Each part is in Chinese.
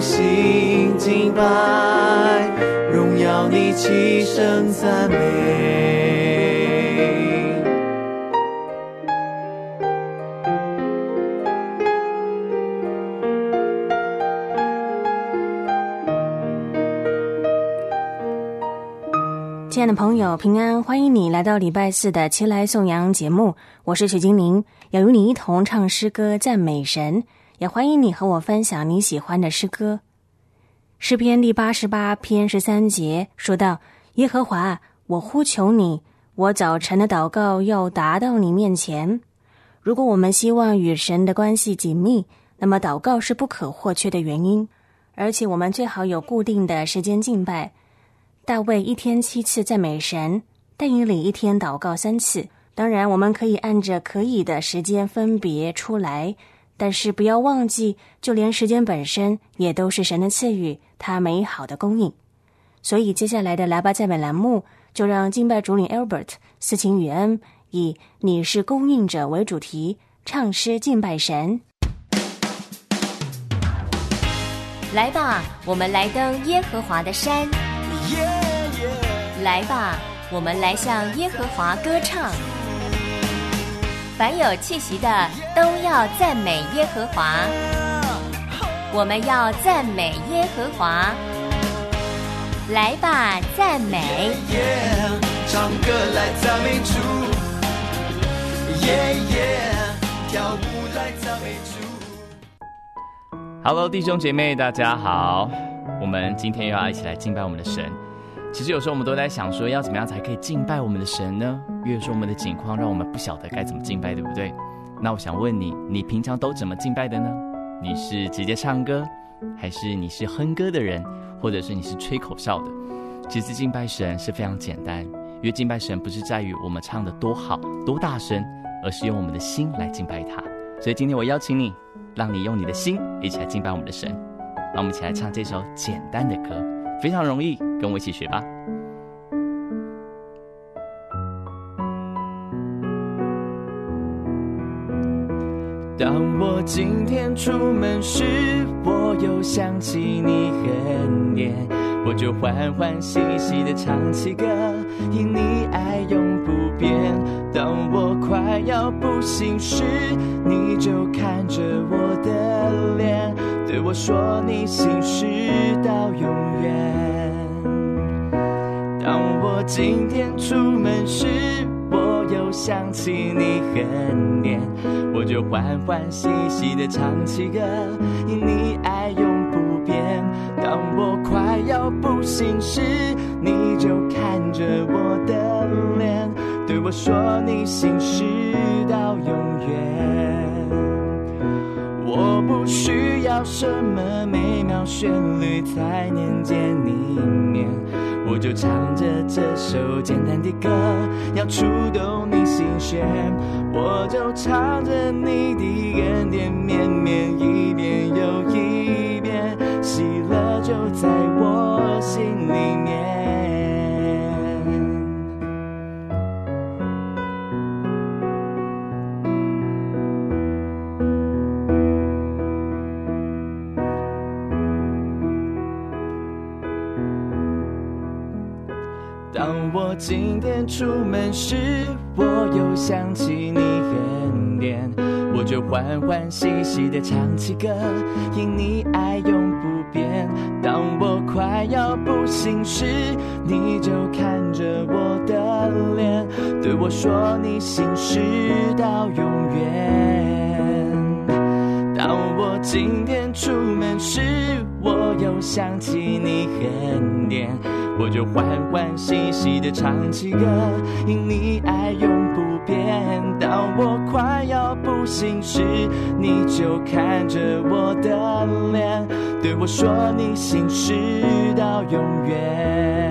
心敬拜，荣耀你，齐声赞美。亲爱的朋友，平安，欢迎你来到礼拜四的齐来颂扬节目，我是许金玲，要与你一同唱诗歌赞美神，也欢迎你和我分享你喜欢的诗歌。诗篇第八十八篇十三节说到：“耶和华，我呼求你，我早晨的祷告要达到你面前。”如果我们希望与神的关系紧密，那么祷告是不可或缺的原因，而且我们最好有固定的时间敬拜。大卫一天七次赞美神，但以理一天祷告三次。当然，我们可以按着可以的时间分别出来，但是不要忘记，就连时间本身也都是神的赐予，他美好的供应。所以，接下来的来吧赞美栏目，就让敬拜主领 Albert 斯琴与恩以“你是供应者”为主题，唱诗敬拜神。来吧，我们来登耶和华的山。来吧，我们来向耶和华歌唱。凡有气息的，都要赞美耶和华。我们要赞美耶和华。来吧，赞美。唱歌来赞美主，耶耶，跳舞来赞美主。Hello，弟兄姐妹，大家好。我们今天又要一起来敬拜我们的神。其实有时候我们都在想说，要怎么样才可以敬拜我们的神呢？因为有时候我们的境况让我们不晓得该怎么敬拜，对不对？那我想问你，你平常都怎么敬拜的呢？你是直接唱歌，还是你是哼歌的人，或者是你是吹口哨的？其实敬拜神是非常简单，因为敬拜神不是在于我们唱的多好、多大声，而是用我们的心来敬拜他。所以今天我邀请你，让你用你的心一起来敬拜我们的神。那我们一起来唱这首简单的歌，非常容易，跟我一起学吧。当我今天出门时，我又想起你很黏，我就欢欢喜喜的唱起歌，因你爱永不变。当我快要不行时，你就看着我的脸，对我说你心事到永远。当我今天出门时，想起你很黏，我就欢欢喜喜的唱起歌，因你爱永不变。当我快要不行时，你就看着我的脸，对我说你心事到永远。我不需要什么美妙旋律才能见你面，我就唱着这首简单的歌，要触动你心弦。我就唱着你的点点绵绵，一遍又一遍，喜乐就在我心里面。今天出门时，我又想起你很黏，我就欢欢喜喜的唱起歌，因你爱永不变。当我快要不行时，你就看着我的脸，对我说你心事到永远。当我今天出门时，我又想起你很黏，我就欢欢喜喜的唱起歌，因你爱永不变。当我快要不行时，你就看着我的脸，对我说你心事到永远。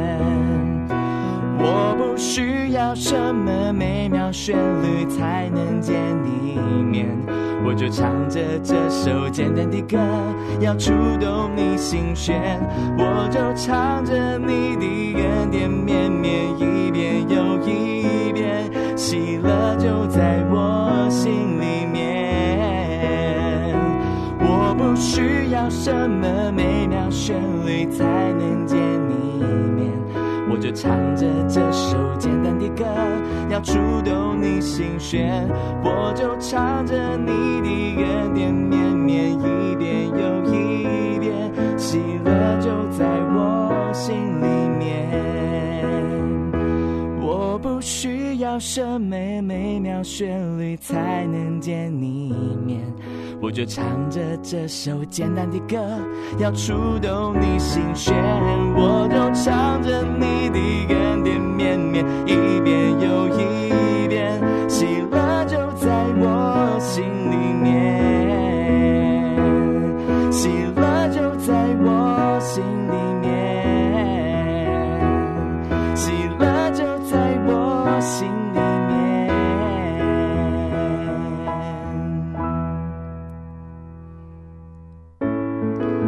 要什么美妙旋律才能见你一面，我就唱着这首简单的歌，要触动你心弦。我就唱着你的恩典绵绵，一遍又一遍，喜乐就在我心里面。我不需要什么美妙旋律才能见你。我就唱着这首简单的歌，要触动你心弦。我就唱着你的恩典绵绵，一遍又一遍，喜乐就在我心里面。我不需要什么美妙旋律才能见你一面，我就唱着这首简单的歌，要触动你心弦。我就唱着你的点点面面，一遍又一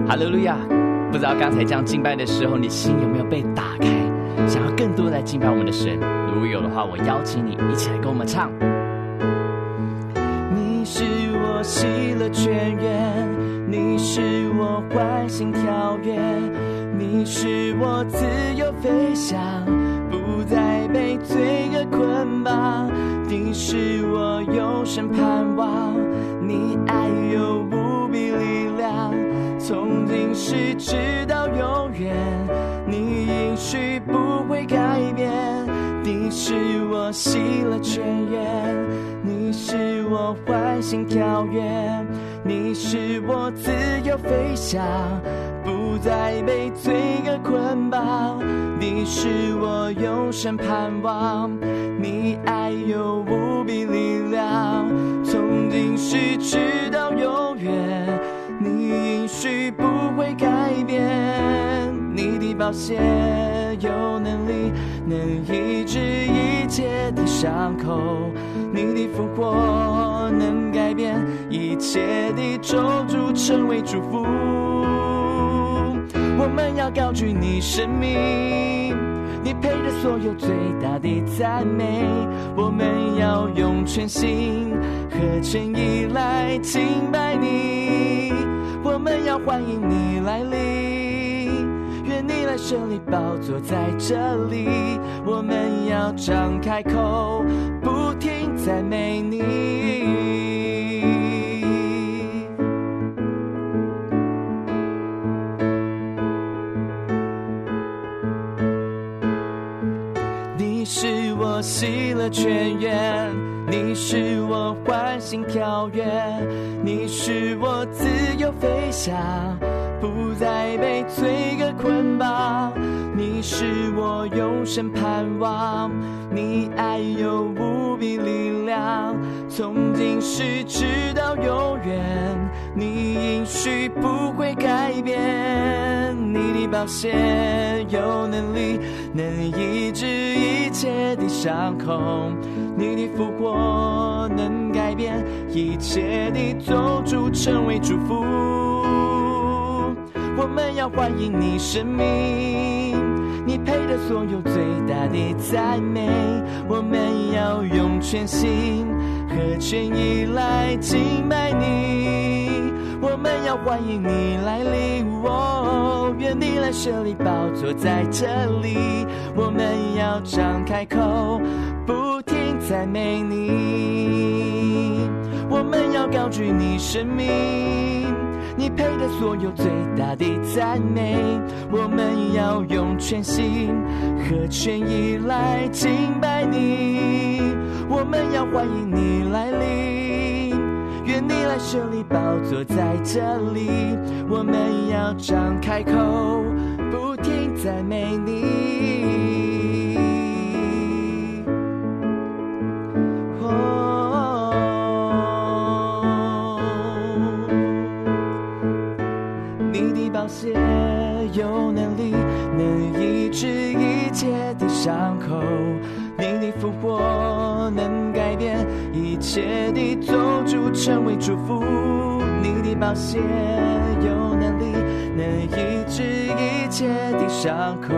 哈利路亚！不知道刚才这样敬拜的时候，你心有没有被打开，想要更多来敬拜我们的神？如果有的话，我邀请你一起来跟我们唱。你是我喜乐泉源，你是我欢欣跳跃，你是我自由飞翔，不再被罪恶捆绑。你是我永生盼望，你爱有无，是直到永远，你应许不会改变。你是我喜乐泉源，你是我欢欣跳跃，你是我自由飞翔，不再被罪恶捆绑。你是我永生盼望，你爱有无比力量，从今世直到永远，应许不会改变。你的宝血有能力能医治一切的伤口，你的复活能改变一切的咒诅，成为祝福。我们要高举你生命，你配得所有最大的赞美。我们要用全心和诚意来敬拜你，我们要欢迎你来临。愿你来设立宝座在这里，我们要张开口，不停赞美你。我喜乐泉源，你是我欢欣跳跃，你是我自由飞翔，不再被罪恶捆绑。你是我永生盼望，你爱有无比力量，从今世直到永远，你应许不会改变。你的宝血有能力能医治一切的伤口，你的复活能改变一切的咒诅，成为祝福。我们要欢迎你生命，你配得所有最大的赞美。我们要用全心和全意来敬拜你。我们要欢迎你来临，哦，愿你来设立宝座在这里。我们要张开口，不停赞美你。我们要高举你生命。你配的所有最大的赞美。我们要用全心和全意来敬拜你，我们要欢迎你来临，你来设立宝座在这里，我们要张开口，不停赞美你。你的宝血有能力，能医治一切的伤口。你的复活一切的咒诅，成为祝福。你的宝血有能力，能医治一切的伤口。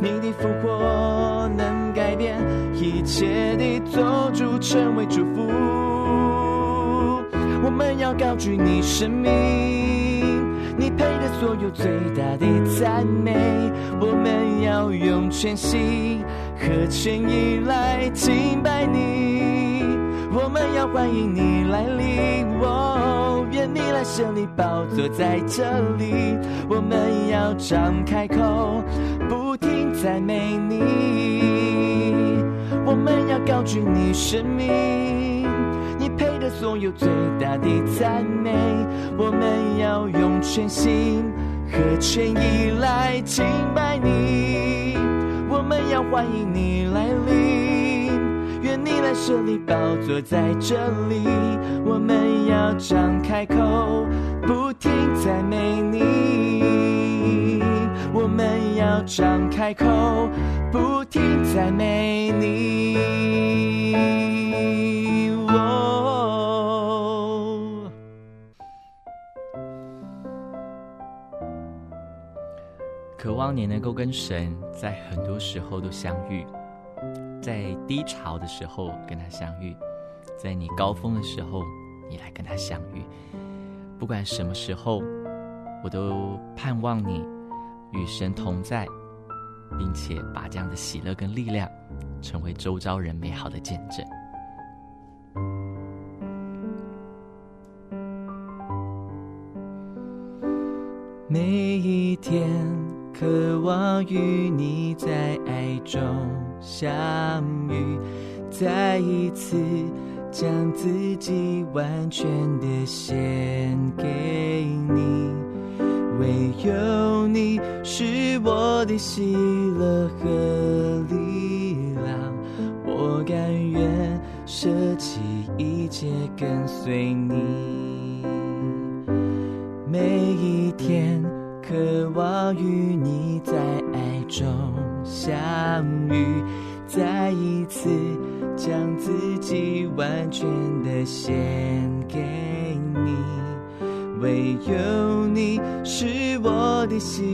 你的复活能改变一切的做主，成为祝福。我们要高举你生命，你配得所有最大的赞美。我们要用全心和全意来敬拜你，我们要欢迎你来临。哦，愿你来设立宝座在这里，我们要张开口，不停赞美你。我们要高举你生命，你配得所有最大的赞美。我们要用全心和全意来敬拜你，我们要欢迎你来临，来设立宝座在这里。我们要张开口，不停赞美你。我们要张开口，不停赞美你。渴望你能够跟神在很多时候都相遇，在低潮的时候跟他相遇，在你高峰的时候你来跟他相遇。不管什么时候，我都盼望你与神同在，并且把这样的喜乐跟力量成为周遭人美好的见证。每一天渴望与你在爱中相遇，再一次将自己完全的献给你。唯有你是我的喜乐和力量，我甘愿舍弃一切跟随你。每一天渴望与你在爱中相遇，再一次将自己完全的献给你。唯有你是我的喜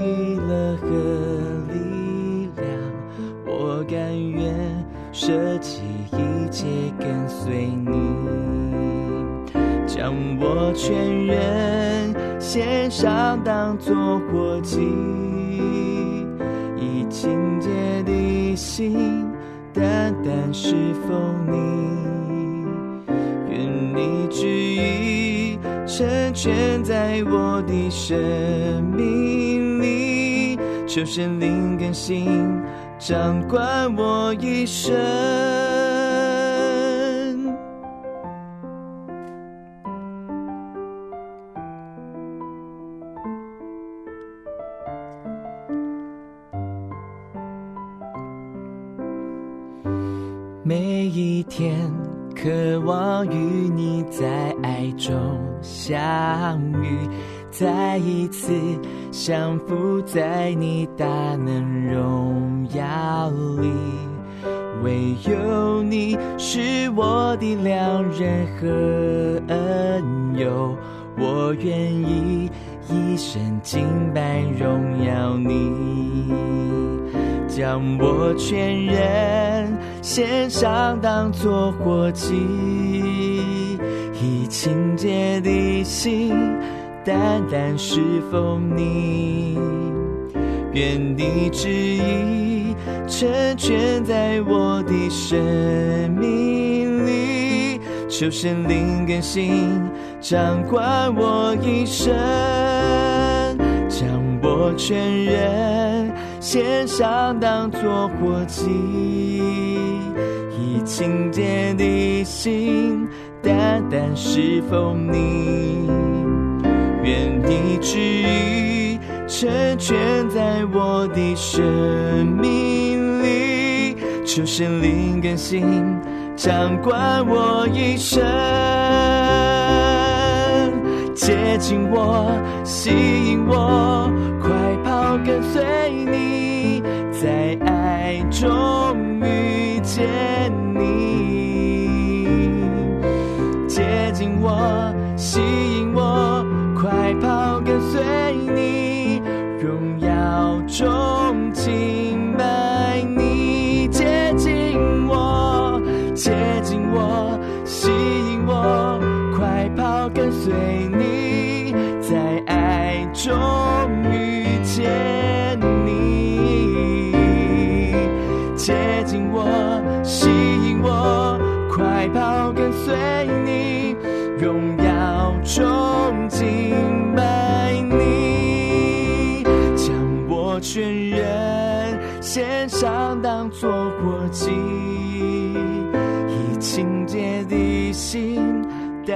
乐和力量，我甘愿舍弃一切跟随你。将我全人献上，当作活祭，以清洁的心，单单侍奉你。愿你旨意成全在我的生命里，求神灵更新，掌管我一生。相遇，再一次降服在你大能荣耀里。唯有你是我的良人和恩友，我愿意一生敬拜荣耀你。将我全人献上，当作活祭，以清洁的心，单单侍奉你。愿你旨意成全在我的生命里，求神灵更新，掌管我一生，将我全人献上当作活祭，以清洁的心，单单侍奉你，愿你旨意成全在我的生命里，求神灵更新。掌管我一生，接近我，吸引我，快跑跟随你，在爱中遇见接近我，吸引我，快跑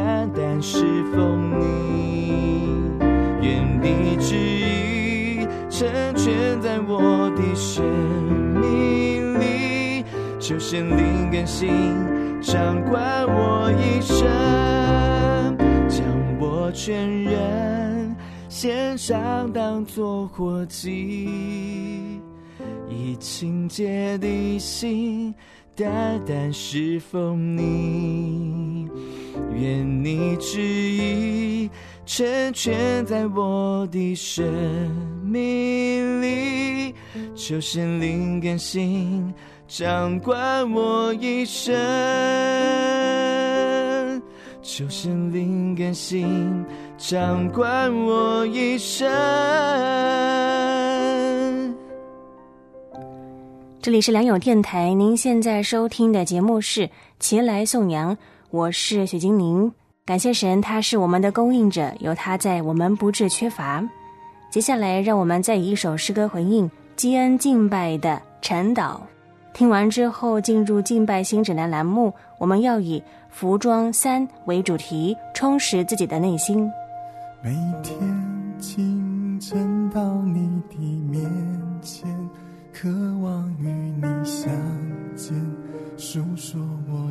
单单侍奉你，愿你旨意成全在我的生命里，求神灵更新，掌管我一生，将我全人献上当作活祭，以清洁的心。单单侍奉你，愿你旨意成全在我的生命里，求神灵更新，掌管我一生，求神灵更新，掌管我一生。这里是良友电台，您现在收听的节目是《前来颂扬》，我是雪精灵。感谢神，他是我们的供应者，有他在，我们不致缺乏。接下来，让我们再以一首诗歌回应基恩敬拜的陈导。听完之后，进入敬拜新指南栏目，我们要以服装三为主题，充实自己的内心。每天清晨到你的面前。渴望与你相见，诉说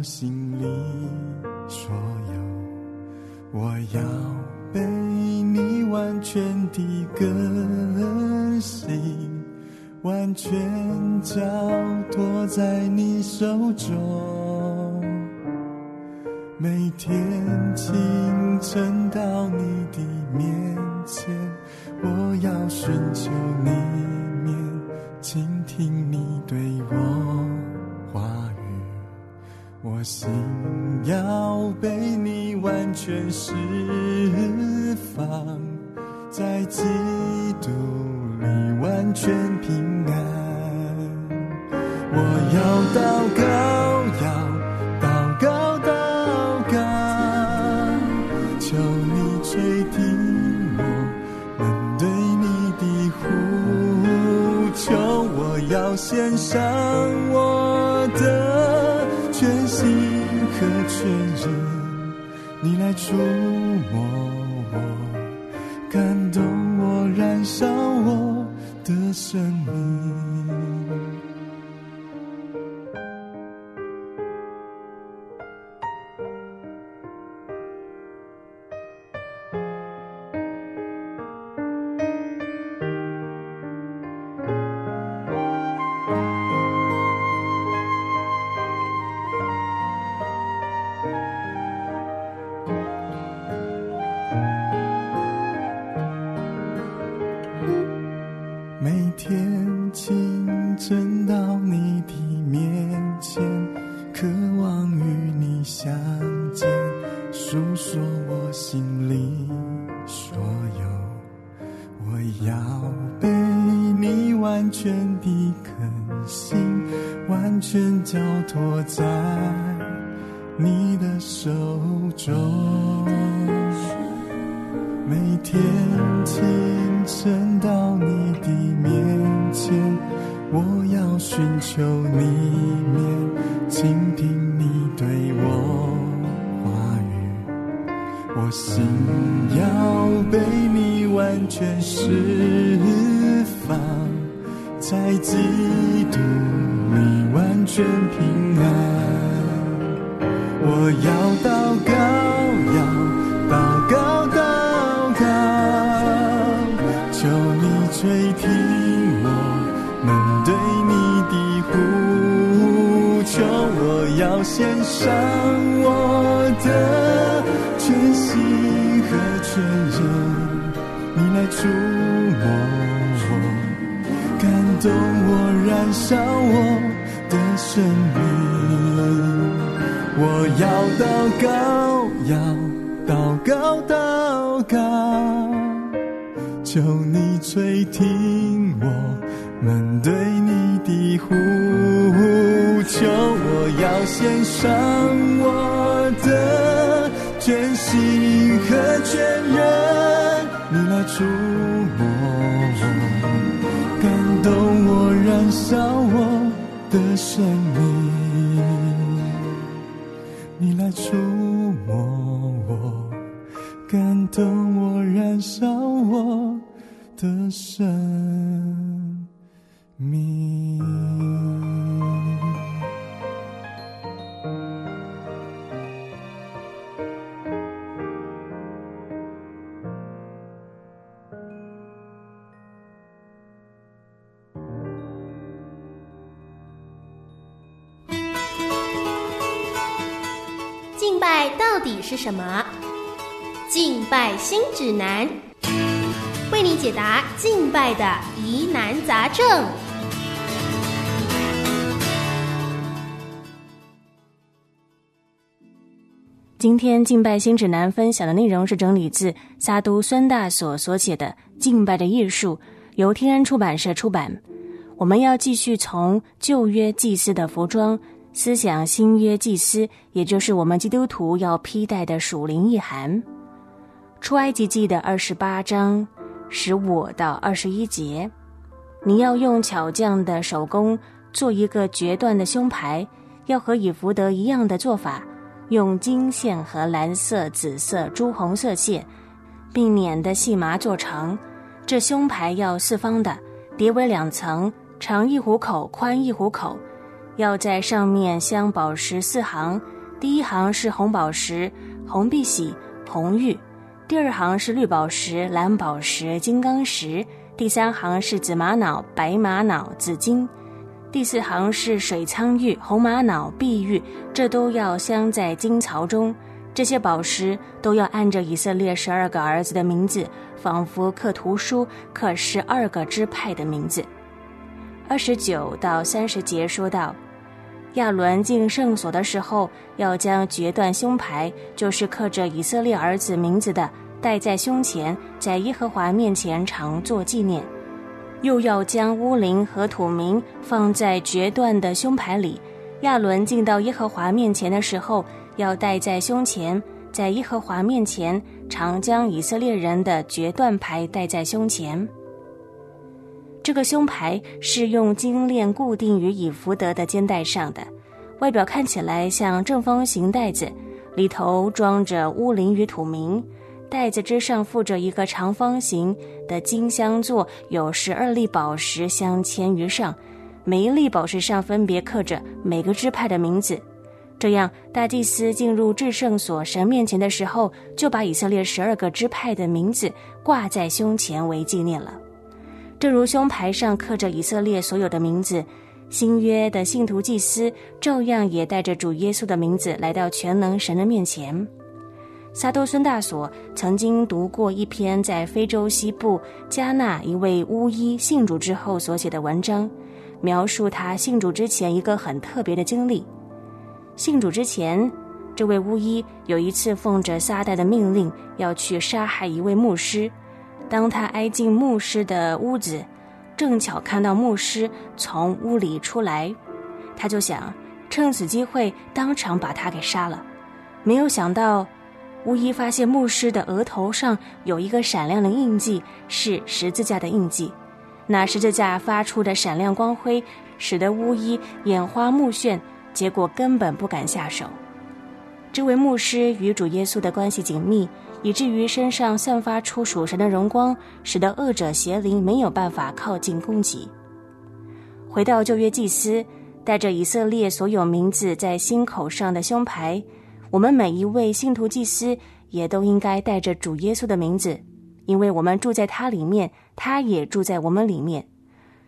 我心里所有。我要被你完全的更新，完全交托在你手中。每天清晨到你的面前，我要寻求你面。倾听你我心要被你完全释放，在基督里完全平安。我要祷告，要祷告，祷告，求你垂听我们对你的呼求。我要献上我你来煮在基督里完全平安。我要祷告，要祷告，祷告，求你垂听我们对你的呼求。我要献上我的全心和全人，你来触摸我，感动我，燃烧我的生命。我要祷告，要祷告，祷告，求你垂听我们对你的呼求。我要献上我的全心和全人，你来触摸，我，燃烧我的生命。你来触摸我，感动我，燃烧我的生命。什么？敬拜新指南，为你解答敬拜的疑难杂症。今天敬拜新指南分享的内容是整理自萨都孙大所所写的《敬拜的艺术》，由天安出版社出版。我们要继续从旧约祭司的服装思想新约祭司，也就是我们基督徒要披戴的属灵意涵。出埃及记的二十八章十五到二十一节，你要用巧匠的手工做一个决断的胸牌，要和以福德一样的做法。用金线和蓝色、紫色、朱红色线，并捻的细麻做成。这胸牌要四方的，叠为两层，长一虎口，宽一虎口。要在上面镶宝石四行，第一行是红宝石、红碧玺、红玉；第二行是绿宝石、蓝宝石、金刚石；第三行是紫玛瑙、白玛瑙、紫金。第四行是水苍玉、红玛瑙、碧玉，这都要镶在金槽中。这些宝石都要按着以色列十二个儿子的名字，仿佛刻图书刻十二个支派的名字。二十九到三十节说到，亚伦进圣所的时候，要将决断胸牌，就是刻着以色列儿子名字的，戴在胸前，在耶和华面前常做纪念。又要将乌灵和土名放在决断的胸牌里。亚伦进到耶和华面前的时候，要戴在胸前，在耶和华面前常将以色列人的决断牌戴在胸前。这个胸牌是用金链固定于以福德的肩带上的，外表看起来像正方形袋子，里头装着乌林与土名。袋子之上附着一个长方形的金镶座，有十二粒宝石镶嵌于上，每一粒宝石上分别刻着每个支派的名字。这样，大祭司进入至圣所神面前的时候，就把以色列十二个支派的名字挂在胸前为纪念了。正如胸牌上刻着以色列所有的名字，新约的信徒祭司照样也带着主耶稣的名字来到全能神的面前。撒都孙大所曾经读过一篇在非洲西部加纳一位巫医信主之后所写的文章，描述他信主之前一个很特别的经历。信主之前，这位巫医有一次奉着撒旦的命令要去杀害一位牧师。当他挨进牧师的屋子，正巧看到牧师从屋里出来，他就想：趁此机会当场把他给杀了。没有想到，巫医发现牧师的额头上有一个闪亮的印记，是十字架的印记。那十字架发出的闪亮光辉，使得巫医眼花目眩，结果根本不敢下手。这位牧师与主耶稣的关系紧密，以至于身上散发出属神的荣光，使得恶者邪灵没有办法靠近攻击。回到旧约祭司，带着以色列所有名字在心口上的胸牌，我们每一位信徒祭司也都应该带着主耶稣的名字，因为我们住在他里面，他也住在我们里面。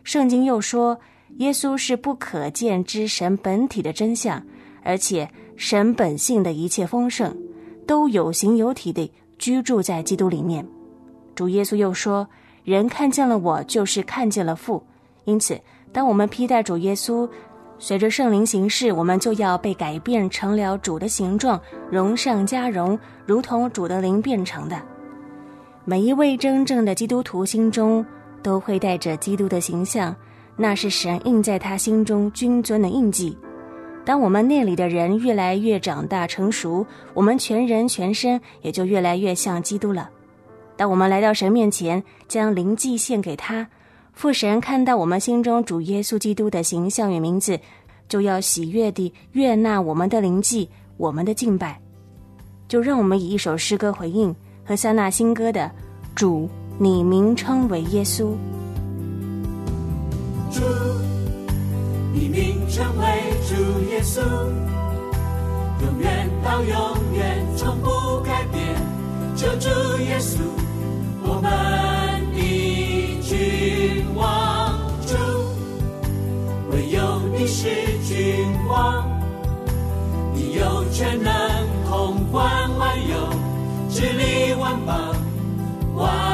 圣经又说，耶稣是不可见之神本体的真相，而且。神本性的一切丰盛，都有形有体的居住在基督里面。主耶稣又说：“人看见了我，就是看见了父。”因此，当我们披戴主耶稣，随着圣灵行事，我们就要被改变成了主的形状，荣上加荣，如同主的灵变成的。每一位真正的基督徒心中都会带着基督的形象，那是神印在他心中君尊的印记。当我们那里的人越来越长大成熟，我们全人全身也就越来越像基督了。当我们来到神面前，将灵祭献给他，父神看到我们心中主耶稣基督的形象与名字，就要喜悦地悦纳我们的灵祭，我们的敬拜。就让我们以一首诗歌回应和三纳新歌的《主，你名称为耶稣》。你名称为。主耶稣，永远到永远，从不改变。救主耶稣，我们的君王主，唯有你是君王，你有全能，统管万有，治理万邦，万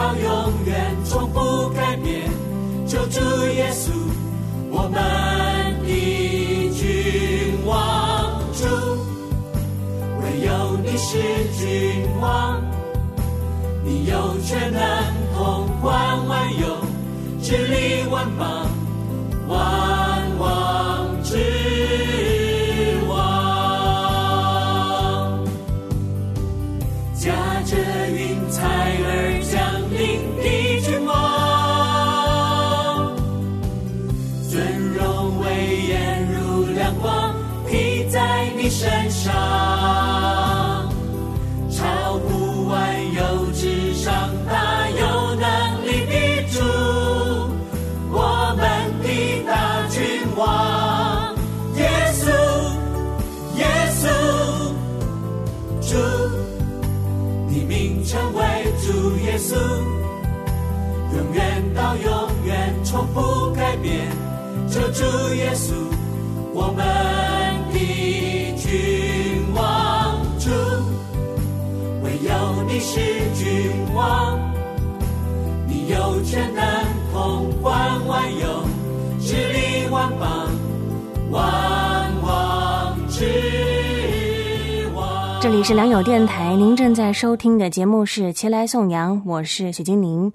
到永远从不改变，救主耶稣，我们的君王主，唯有你是君王，你有权能统管万有，治理万邦，王从不改变，这主耶稣，我们的。君王主，唯有你是君王，你有权能统管万有，治理万邦，万王之王。这里是良友电台，您正在收听的节目是《前来颂扬》，我是许金玲。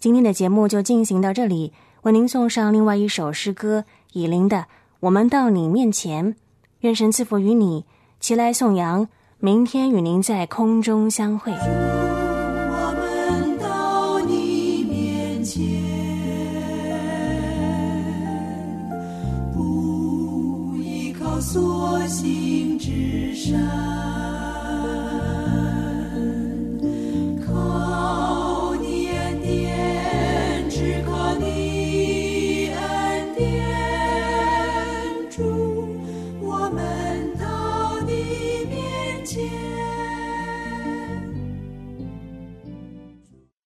今天的节目就进行到这里，为您送上另外一首诗歌，以琳的《我们到你面前》。愿神赐福于你，齐来颂扬。明天与您在空中相会。我们到你面前，依靠所行之事。